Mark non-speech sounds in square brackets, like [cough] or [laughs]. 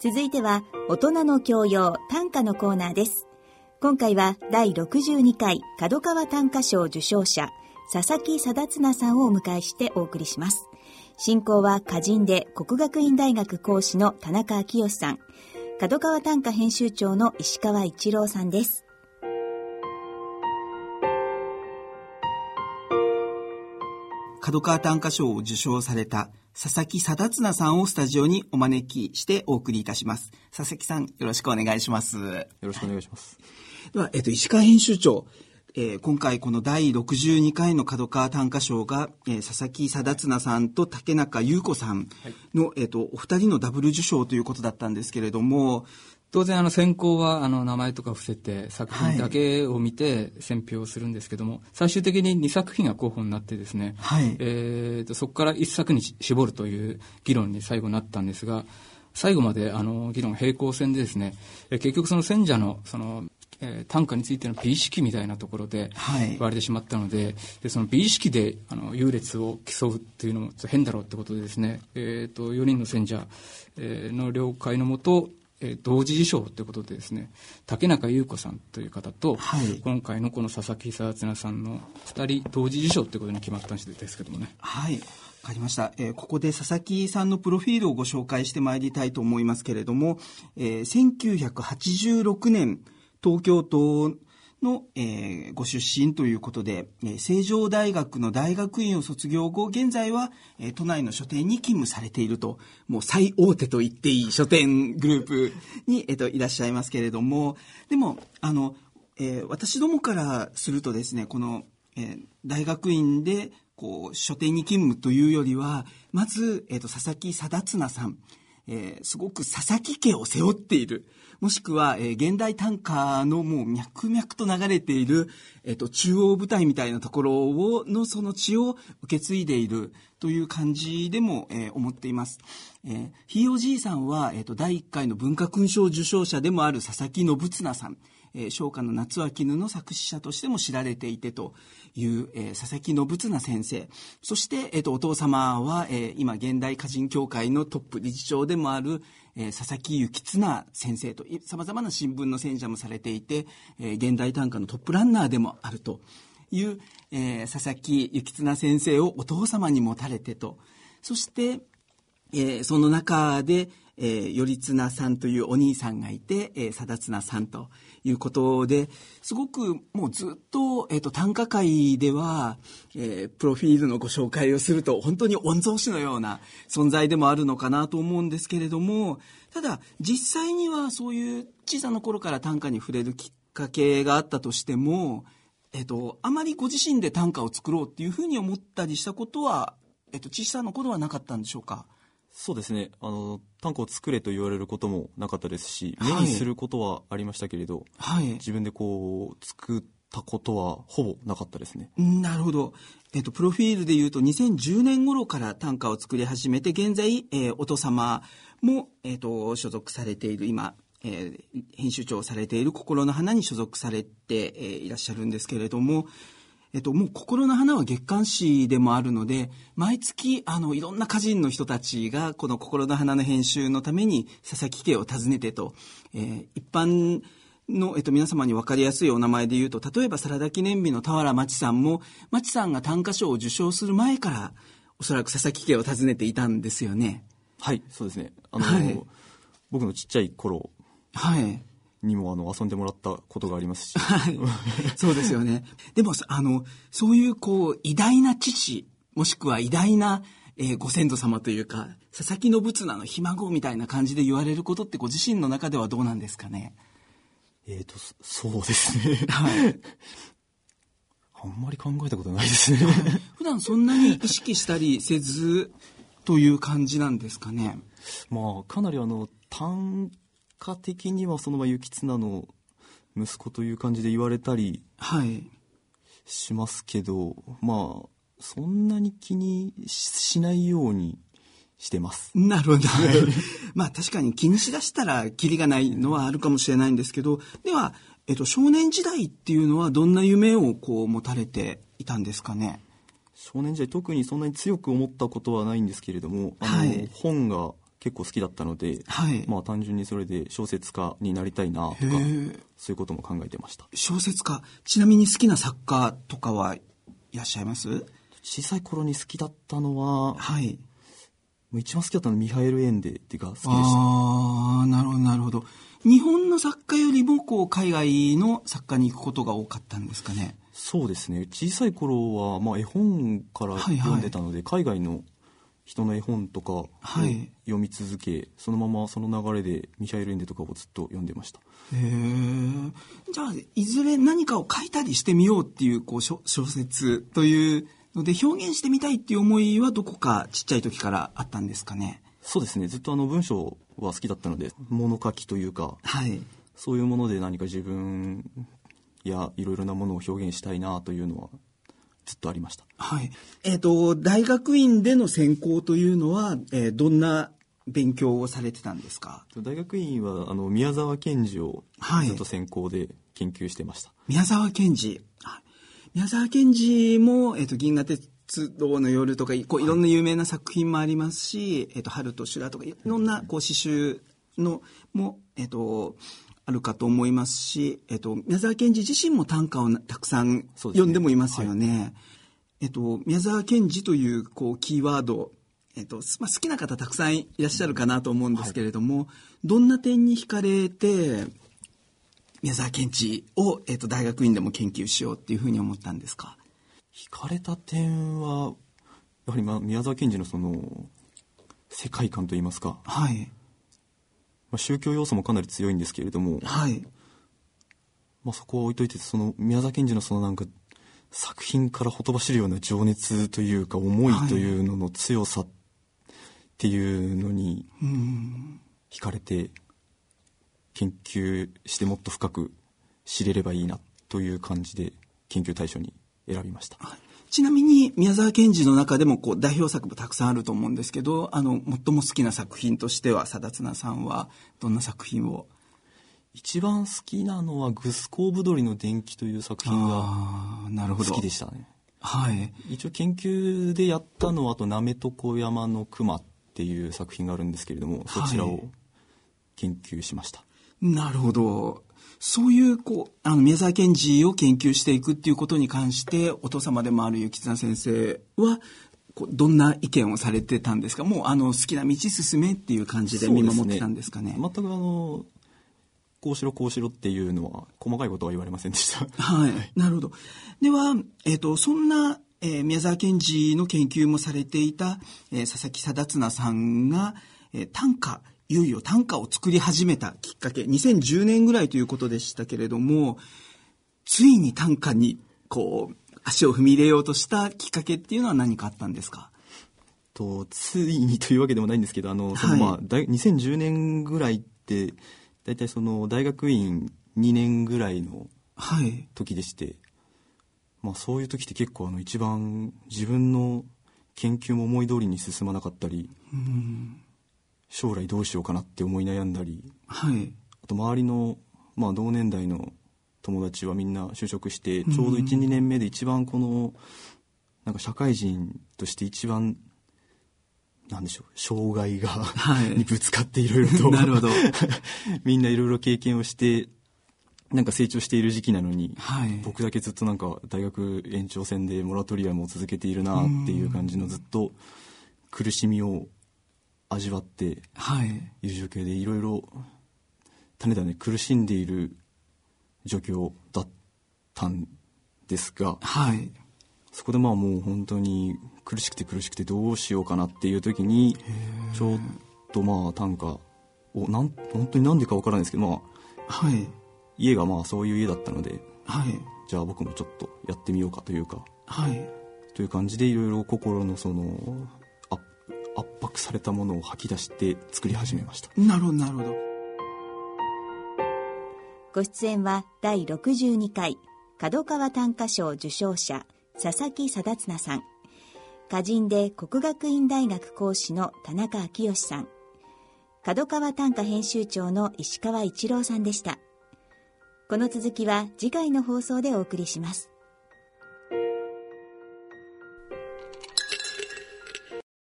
続いては大人の教養短歌のコーナーです。今回は第62回角川短歌賞受賞者佐々木貞綱さんをお迎えしてお送りします。進行は歌人で国学院大学講師の田中昭義さん。角川短歌編集長の石川一郎さんです。角川短歌賞を受賞された佐々木貞綱さんをスタジオにお招きしてお送りいたします。佐々木さん、よろしくお願いします。よろしくお願いします。では、えっと、石川編集長、えー、今回この第62回の角川短歌賞が、えー、佐々木貞綱さんと竹中優子さんの、はい、えっ、と、お二人のダブル受賞ということだったんですけれども、当然あの選考はあの名前とか伏せて作品だけを見て選評するんですけども、はい、最終的に2作品が候補になってですね、はい、えー、とそこから1作に絞るという議論に最後なったんですが最後まであの議論平行線でですね結局その選者のそのえー、短歌についての美意識みたいなところで言われてしまったのではい、でその美意識であの優劣を競うっていうのも変だろうってことでですね、えーと、と4人の選者、えー、の了解のもとえー、同時受賞ということでですね竹中優子さんという方と、はい、今回のこの佐々木久綱さんの2人同時受賞ということに決まったんですけどもね。はい。わかりました、えー、ここで佐々木さんのプロフィールをご紹介してまいりたいと思いますけれども、えー、1986年東京都の、えー、ご出身ということで、えー、成城大学の大学院を卒業後、現在は、えー、都内の書店に勤務されていると、もう最大手と言っていい書店グループに、えーと、いらっしゃいますけれども、でも、あの、えー、私どもからするとですね、この、えー、大学院で、こう、書店に勤務というよりは、まず、えっ、ー、と、佐々木貞綱さん、えー、すごく佐々木家を背負っている。もしくは、えー、現代短歌のもう脈々と流れている、えっ、ー、と、中央舞台みたいなところを、のその血を受け継いでいるという感じでも、えー、思っています。えー、ひいおじいさんは、えっ、と、第1回の文化勲章受章者でもある佐々木信綱さん。えー、商家の夏は絹の作詞者としても知られていてという、えー、佐々木信綱先生。そして、えーと、お父様は、えー、今現代歌人協会のトップ理事長でもある、えー、佐々木幸綱先生と様々な新聞の選者もされていて、えー、現代短歌のトップランナーでもあるという、えー、佐々木幸綱先生をお父様に持たれてと。そして、えー、その中で、えー、頼綱さんというお兄さんがいて、えー、貞綱さんということで、すごくもうずっと、えっ、ー、と、短歌会では、えー、プロフィールのご紹介をすると、本当に御曹司のような存在でもあるのかなと思うんですけれども、ただ、実際にはそういう小さな頃から短歌に触れるきっかけがあったとしても、えっ、ー、と、あまりご自身で短歌を作ろうっていうふうに思ったりしたことは、えっ、と、小さな頃はなかったんでしょうか？そうですねあの短歌を作れと言われることもなかったですし、目にすることはありましたけれど、はい、自分でこう作ったことはほぼなかったですね。なるほど。えっと、プロフィールで言うと2010年頃から短歌を作り始めて、現在、えー、お父様も、えっと、所属されている今、えー、編集長をされている心の花に所属されて、えー、いらっしゃるんですけれども、えっと、もう心の花は月刊誌でもあるので、毎月、あの、いろんな歌人の人たちが、この心の花の編集のために、佐々木家を訪ねてと、えー、一般の、えっと、皆様に分かりやすいお名前で言うと、例えば、サラダ記念日の俵真知さんも、真知さんが短歌賞を受賞する前から、おそらく佐々木家を訪ねていたんですよね。はい、そうですね。あの、はい、僕のちっちゃい頃、はい。にもあの遊んでもらったことがありますし。はい。[laughs] そうですよね。でも、あの、そういうこう、偉大な父、もしくは偉大な、えー、ご先祖様というか、佐々木信綱のひ孫みたいな感じで言われることってご自身の中ではどうなんですかね？えっ、ー、と、そうですね。はい。[laughs] あんまり考えたことないですね。普段そんなに意識したりせずという感じなんですかね？[laughs] まあ、かなりあの、単果的にはその幸綱の息子という感じで言われたりしますけど、はい、まあそんなに気にしないようにしてます。なるほど。[laughs] まあ確かに気にしだしたらキリがないのはあるかもしれないんですけど、では、えっと、少年時代っていうのはどんな夢をこう持たれていたんですかね？少年時代特にそんなに強く思ったことはないんですけれども、あの、はい、本が結構好きだったので、はい、まあ単純にそれで小説家になりたいなとかそういうことも考えてました。小説家。ちなみに好きな作家とかはいらっしゃいます？小さい頃に好きだったのは、はい、一番好きだったのはミハエル・エンデっていうか好きでした。ああなるほどなるほど。日本の作家よりもこう海外の作家に行くことが多かったんですかね？そうですね。小さい頃は、まあ、絵本から読んでたので、はいはい、海外の人の絵本とかを読み続け、はい、そのままその流れでミハエル・エンデとかをずっと読んでました。へえじゃあいずれ何かを書いたりしてみようっていうこう小説というので表現してみたいっていう思いはどこかちっちゃい時からあったんですかね？そうですね。ずっとあの文章は好きだったので物書きというか、はい、そういうもので何か自分やいろいろなものを表現したいなというのはずっとありました。はい。えっ、ー、と、大学院での専攻というのは、えー、どんな勉強をされてたんですか？大学院は、あの、宮沢賢治をずっと専攻で研究してました。はい、宮沢賢治。宮沢賢治も、えっ、ー、と、銀河鉄道の夜とか、こういろんな有名な作品もありますし、えっ、と、春と修羅とか、いろんな、こう、詩集の、も、えっ、と、あるかと思いますし、えっと、宮沢賢治自身も短歌をたくさん読んでもいますよね。ね。はい、えっと、宮沢賢治というこうキーワード、えっとまあ、好きな方たくさんいらっしゃるかなと思うんですけれども、はい、どんな点に惹かれて宮沢賢治を、えっと、大学院でも研究しようっていうふうに思ったんですか？惹かれた点はやはり、まあ、宮沢賢治のその世界観といいますか、はい、まあ、宗教要素もかなり強いんですけれども、はい。まあ、そこは置いといて、その、宮沢賢治のそのなんか、作品からほとばしるような情熱というか、思いというのの強さっていうのに、惹かれて、研究してもっと深く知れればいいなという感じで研究対象に選びました。はいちなみに宮沢賢治の中でもこう代表作もたくさんあると思うんですけど、あの、最も好きな作品としては、貞綱さんはどんな作品を？一番好きなのは、グスコーブドリの電気という作品が好きでしたね。はい。一応研究でやったのは、あと、なめとこ山の熊っていう作品があるんですけれども、そちらを研究しました。はい、なるほど。そういう、こう、あの、宮沢賢治を研究していくっていうことに関して、お父様でもある幸綱先生は、どんな意見をされてたんですか？もう、あの、好きな道進めっていう感じで見守ってたんですかね？ね全くあの、こうしろこうしろっていうのは細かいことは言われませんでした。はい。なるほど。では、えっ、ー、と、そんな、えー、宮沢賢治の研究もされていた、えー、佐々木貞綱さんが、えー、短歌いよいよ短歌を作り始めたきっかけ、2010年ぐらいということでしたけれども、ついに短歌に、こう、足を踏み入れようとしたきっかけっていうのは何かあったんですか？と、ついにというわけでもないんですけど、あの、そのまあ、はい、2010年ぐらいって、大体その大学院2年ぐらいの時でして、はい、まあそういう時って結構あの一番自分の研究も思い通りに進まなかったり、うん将来どうしようかなって思い悩んだり、はい、あと周りの、まあ、同年代の友達はみんな就職してちょうど12、うん、年目で一番このなんか社会人として一番なんでしょう障害が、はい、にぶつかっていろいろと [laughs] なるほど。[laughs] みんないろいろ経験をしてなんか成長している時期なのに、はい、僕だけずっとなんか大学延長戦でモラトリアムを続けているなっていう感じのずっと苦しみを味わってい。る状況でいろいろ種だね苦しんでいる状況だったんですが、はい、そこでまあもう本当に苦しくて苦しくてどうしようかなっていう時にちょっとまあ短歌をなん本当になんでかわからないですけどまあ、はい、家がまあそういう家だったので、はい、じゃあ僕もちょっとやってみようかというか、はい、という感じでいろいろ心のその圧迫されたものを吐き出して作り始めました。なるほどなるほど。ご出演は第62回角川短歌賞受賞者佐々木貞綱さん。歌人で国学院大学講師の田中昭義さん。角川短歌編集長の石川一郎さんでした。この続きは次回の放送でお送りします